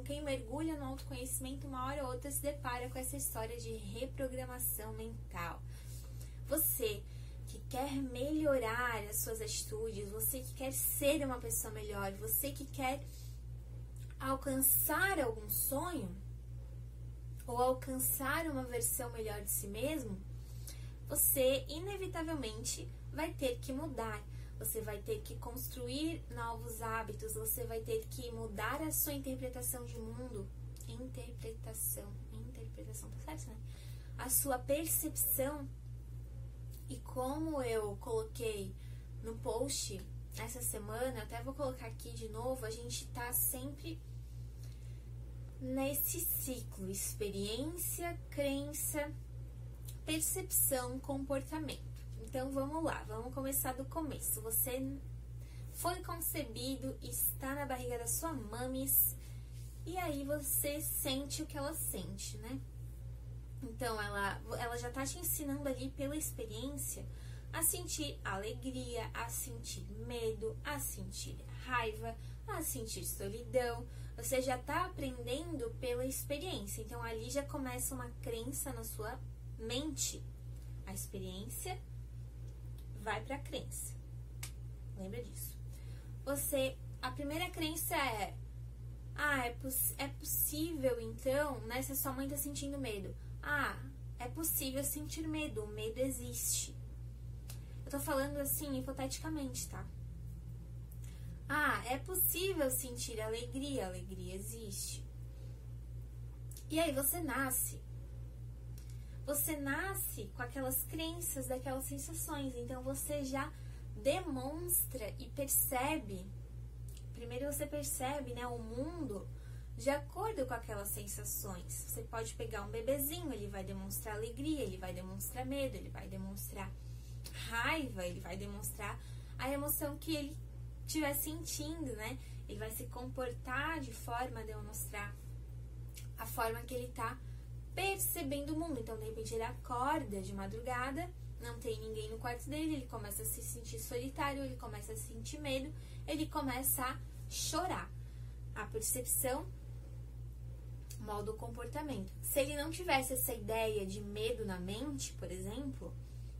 Então, quem mergulha no autoconhecimento, uma hora ou outra se depara com essa história de reprogramação mental. Você que quer melhorar as suas atitudes, você que quer ser uma pessoa melhor, você que quer alcançar algum sonho ou alcançar uma versão melhor de si mesmo, você inevitavelmente vai ter que mudar. Você vai ter que construir novos hábitos, você vai ter que mudar a sua interpretação de mundo. Interpretação, interpretação, tá certo, né? A sua percepção. E como eu coloquei no post essa semana, até vou colocar aqui de novo, a gente tá sempre nesse ciclo: experiência, crença, percepção, comportamento. Então vamos lá, vamos começar do começo. Você foi concebido, está na barriga da sua mames, e aí você sente o que ela sente, né? Então ela, ela já tá te ensinando ali pela experiência a sentir alegria, a sentir medo, a sentir raiva, a sentir solidão. Você já está aprendendo pela experiência. Então ali já começa uma crença na sua mente. A experiência vai para a crença. Lembra disso. Você, a primeira crença é: ah, é, poss é possível então, né? Se a sua mãe está sentindo medo. Ah, é possível sentir medo. O medo existe. Eu tô falando assim hipoteticamente, tá? Ah, é possível sentir alegria, alegria existe. E aí você nasce. Você nasce com aquelas crenças, daquelas sensações, então você já demonstra e percebe. Primeiro você percebe, né, o mundo de acordo com aquelas sensações. Você pode pegar um bebezinho, ele vai demonstrar alegria, ele vai demonstrar medo, ele vai demonstrar raiva, ele vai demonstrar a emoção que ele estiver sentindo, né? Ele vai se comportar de forma a demonstrar a forma que ele está percebendo o mundo. Então, de repente, ele acorda de madrugada, não tem ninguém no quarto dele, ele começa a se sentir solitário, ele começa a sentir medo, ele começa a chorar. A percepção modo comportamento. Se ele não tivesse essa ideia de medo na mente, por exemplo,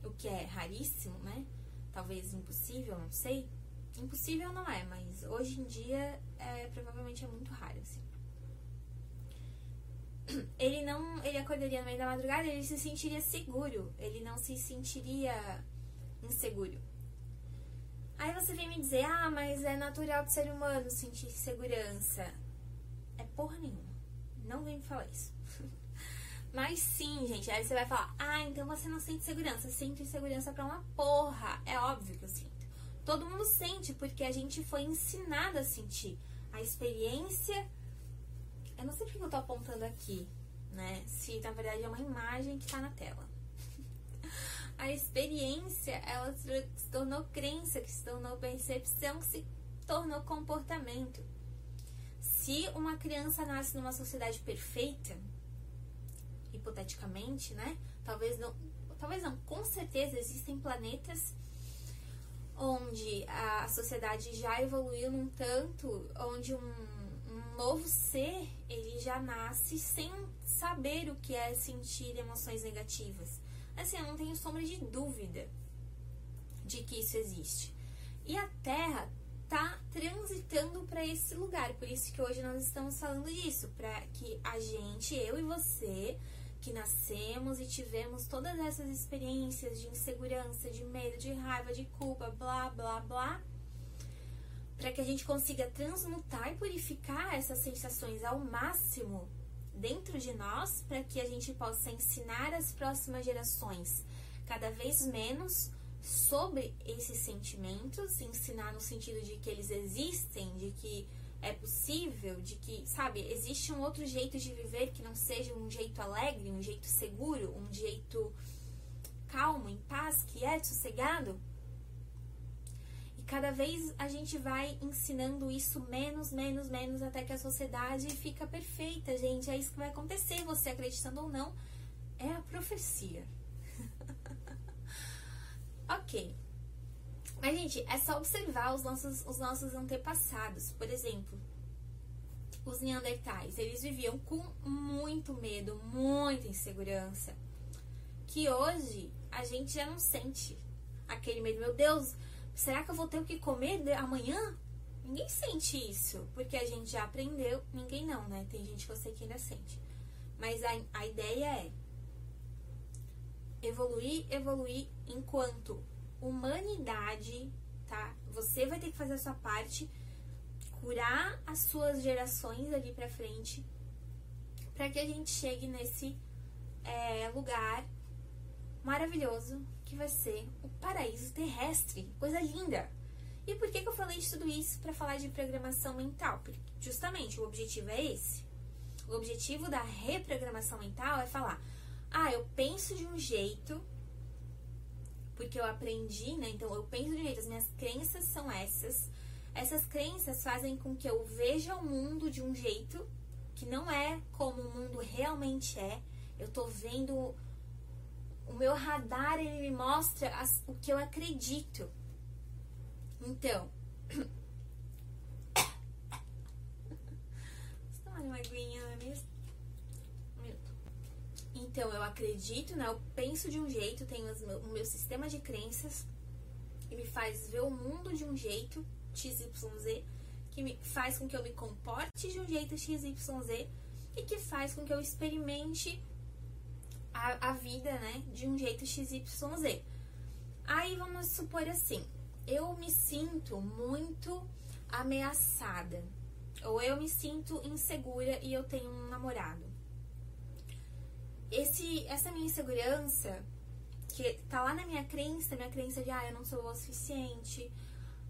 o que é raríssimo, né? Talvez impossível, não sei. Impossível não é, mas hoje em dia é, provavelmente é muito raro, assim. Ele não. Ele acordaria no meio da madrugada, ele se sentiria seguro. Ele não se sentiria inseguro. Aí você vem me dizer, ah, mas é natural do ser humano sentir segurança. É porra nenhuma. Não vem me falar isso. Mas sim, gente, aí você vai falar: "Ah, então você não sente segurança, sente segurança para uma porra". É óbvio que eu sinto. Todo mundo sente porque a gente foi ensinado a sentir. A experiência Eu não sei porque eu tô apontando aqui, né? Se na verdade é uma imagem que tá na tela. a experiência, ela se tornou crença, que se tornou percepção, que se tornou comportamento. Se uma criança nasce numa sociedade perfeita, hipoteticamente, né? Talvez não, talvez não, com certeza existem planetas onde a sociedade já evoluiu num tanto, onde um, um novo ser ele já nasce sem saber o que é sentir emoções negativas. Assim, eu não tenho sombra de dúvida de que isso existe. E a Terra tá transitando para esse lugar, por isso que hoje nós estamos falando disso, para que a gente, eu e você, que nascemos e tivemos todas essas experiências de insegurança, de medo, de raiva, de culpa, blá, blá, blá, para que a gente consiga transmutar e purificar essas sensações ao máximo dentro de nós, para que a gente possa ensinar as próximas gerações cada vez menos sobre esses sentimentos, ensinar no sentido de que eles existem, de que é possível, de que, sabe, existe um outro jeito de viver que não seja um jeito alegre, um jeito seguro, um jeito calmo, em paz, que é sossegado. Cada vez a gente vai ensinando isso menos, menos, menos, até que a sociedade fica perfeita, gente. É isso que vai acontecer, você acreditando ou não, é a profecia. ok. Mas, gente, é só observar os nossos, os nossos antepassados. Por exemplo, os neandertais, eles viviam com muito medo, muita insegurança, que hoje a gente já não sente aquele medo. Meu Deus, será que eu vou ter o que comer amanhã? Ninguém sente isso, porque a gente já aprendeu. Ninguém não, né? Tem gente que eu sei que ainda sente. Mas a, a ideia é evoluir, evoluir enquanto humanidade, tá? Você vai ter que fazer a sua parte, curar as suas gerações ali pra frente, para que a gente chegue nesse é, lugar maravilhoso que vai ser o paraíso terrestre. Coisa linda! E por que, que eu falei de tudo isso para falar de programação mental? Porque justamente o objetivo é esse. O objetivo da reprogramação mental é falar: ah, eu penso de um jeito porque eu aprendi, né? Então eu penso de um jeito, as minhas crenças são essas. Essas crenças fazem com que eu veja o mundo de um jeito que não é como o mundo realmente é. Eu tô vendo meu radar, ele me mostra as, o que eu acredito. Então, é? Então, eu acredito, né? Eu penso de um jeito, tenho o meu sistema de crenças que me faz ver o mundo de um jeito, XYZ, que me faz com que eu me comporte de um jeito XYZ e que faz com que eu experimente a, a vida, né, de um jeito XYZ. Aí vamos supor assim, eu me sinto muito ameaçada, ou eu me sinto insegura e eu tenho um namorado. Esse, essa minha insegurança, que tá lá na minha crença, minha crença de, ah, eu não sou o suficiente,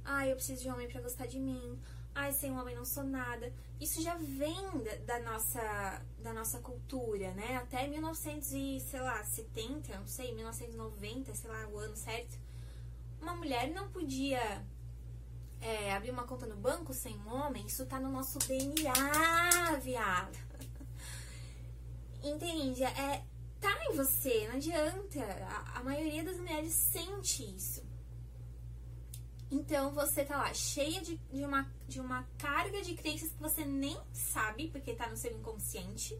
ah, eu preciso de um homem para gostar de mim, ai, sem um homem não sou nada. Isso já vem da, da, nossa, da nossa cultura, né? Até 1970, não sei, 1990, sei lá, o ano certo. Uma mulher não podia é, abrir uma conta no banco sem um homem. Isso tá no nosso DNA, viado. Entende? É, tá em você, não adianta. A, a maioria das mulheres sente isso. Então você tá lá cheia de, de, uma, de uma carga de crenças que você nem sabe, porque tá no seu inconsciente.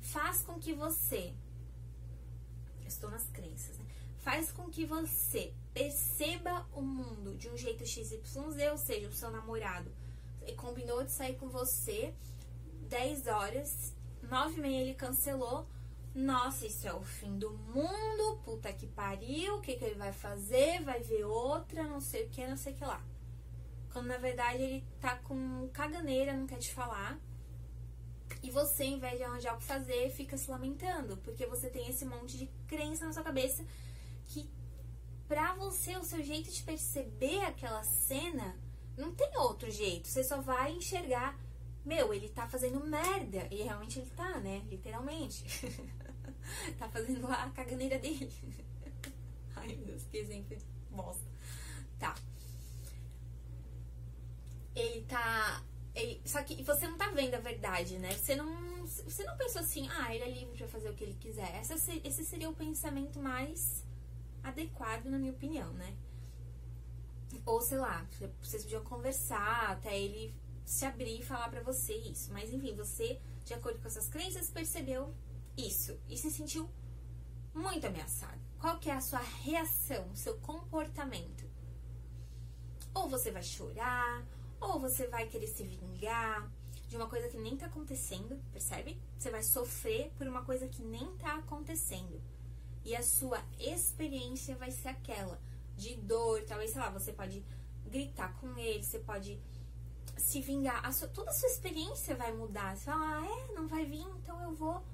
Faz com que você. Estou nas crenças, né? Faz com que você perceba o mundo de um jeito XYZ, ou seja, o seu namorado combinou de sair com você 10 horas, 9 e meia ele cancelou nossa, isso é o fim do mundo, puta que pariu, o que, que ele vai fazer? Vai ver outra, não sei o que, não sei o que lá. Quando na verdade ele tá com caganeira, não quer te falar. E você, em vez de arranjar o que fazer, fica se lamentando, porque você tem esse monte de crença na sua cabeça que pra você, o seu jeito de perceber aquela cena, não tem outro jeito. Você só vai enxergar, meu, ele tá fazendo merda. E realmente ele tá, né? Literalmente. tá fazendo a caganeira dele. Ai, meu Deus, que exemplo bosta. Tá. Ele tá. Ele, só que você não tá vendo a verdade, né? Você não, você não pensou assim, ah, ele é livre pra fazer o que ele quiser. Essa, esse seria o pensamento mais adequado, na minha opinião, né? Ou sei lá, vocês podiam conversar até ele se abrir e falar para você isso. Mas enfim, você, de acordo com essas crenças, percebeu isso e se sentiu muito ameaçado. Qual que é a sua reação, o seu comportamento? Ou você vai chorar, ou você vai querer se vingar de uma coisa que nem tá acontecendo, percebe? Você vai sofrer por uma coisa que nem tá acontecendo. E a sua experiência vai ser aquela de dor, talvez, sei lá, você pode gritar com ele, você pode se vingar. A sua, toda a sua experiência vai mudar. Você fala, ah, é, não vai vir, então eu vou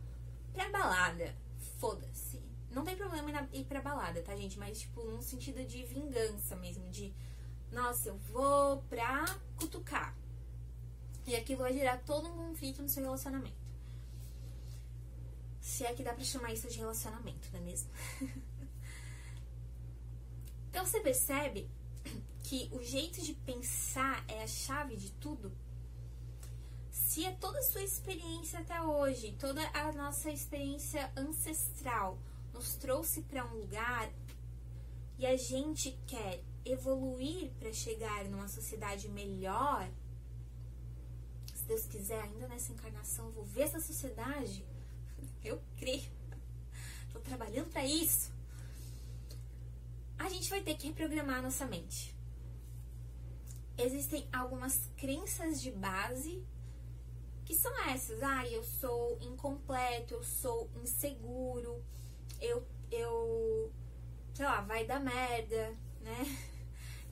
pra balada, foda-se. Não tem problema ir pra balada, tá, gente? Mas, tipo, num sentido de vingança mesmo, de nossa, eu vou pra cutucar. E aquilo vai gerar todo um conflito no seu relacionamento. Se é que dá pra chamar isso de relacionamento, não é mesmo? então você percebe que o jeito de pensar é a chave de tudo? Toda a sua experiência até hoje, toda a nossa experiência ancestral nos trouxe para um lugar e a gente quer evoluir para chegar numa sociedade melhor, se Deus quiser, ainda nessa encarnação, vou ver essa sociedade. Eu creio. Tô trabalhando para isso. A gente vai ter que reprogramar a nossa mente. Existem algumas crenças de base que são essas. Ah, eu sou incompleto, eu sou inseguro, eu, eu sei lá, vai dar merda, né?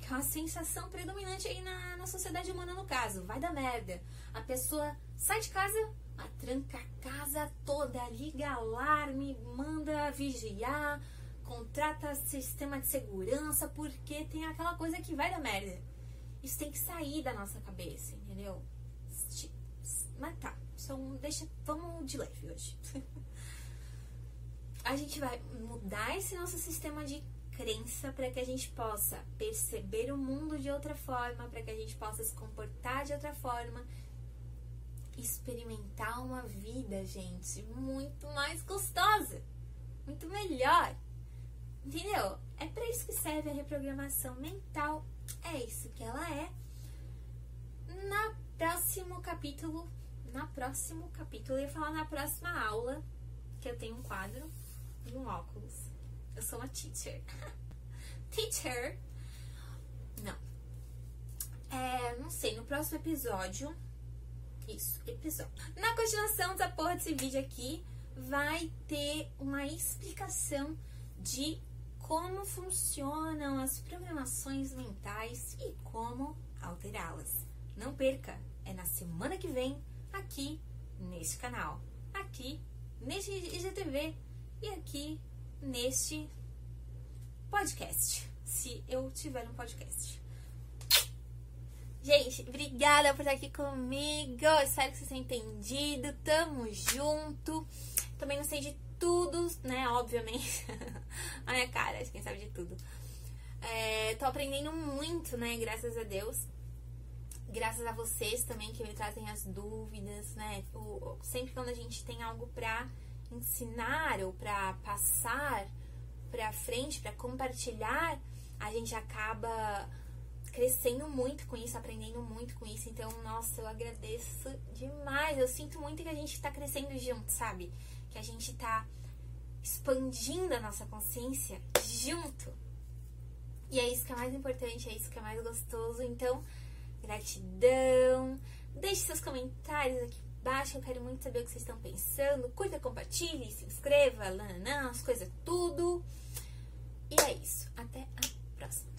Que é uma sensação predominante aí na, na sociedade humana, no caso. Vai dar merda. A pessoa sai de casa, a tranca a casa toda, liga alarme, manda vigiar, contrata sistema de segurança, porque tem aquela coisa que vai dar merda. Isso tem que sair da nossa cabeça, entendeu? Mas tá, então deixa, vamos de leve hoje. a gente vai mudar esse nosso sistema de crença para que a gente possa perceber o mundo de outra forma, para que a gente possa se comportar de outra forma, experimentar uma vida, gente, muito mais gostosa, muito melhor. Entendeu? É para isso que serve a reprogramação mental. É isso que ela é. Na próximo capítulo, na próximo capítulo, eu ia falar na próxima aula, que eu tenho um quadro e um óculos. Eu sou uma teacher. teacher. Não. É, não sei, no próximo episódio. Isso, episódio. Na continuação dessa porra desse vídeo aqui, vai ter uma explicação de como funcionam as programações mentais e como alterá-las. Não perca, é na semana que vem, aqui neste canal, aqui neste IGTV e aqui neste podcast, se eu tiver um podcast. Gente, obrigada por estar aqui comigo. Espero que vocês tenham entendido. Tamo junto. Também não sei de tudo, né? Obviamente. a minha cara, quem sabe de tudo. É, tô aprendendo muito, né? Graças a Deus. Graças a vocês também que me trazem as dúvidas, né? O, sempre quando a gente tem algo pra ensinar ou para passar para frente, para compartilhar, a gente acaba crescendo muito com isso, aprendendo muito com isso. Então, nossa, eu agradeço demais. Eu sinto muito que a gente está crescendo junto, sabe? Que a gente está expandindo a nossa consciência junto. E é isso que é mais importante, é isso que é mais gostoso. Então, gratidão. Deixe seus comentários aqui embaixo. Eu quero muito saber o que vocês estão pensando. Curta, compartilhe, se inscreva, lananã, as coisas tudo. E é isso. Até a próxima.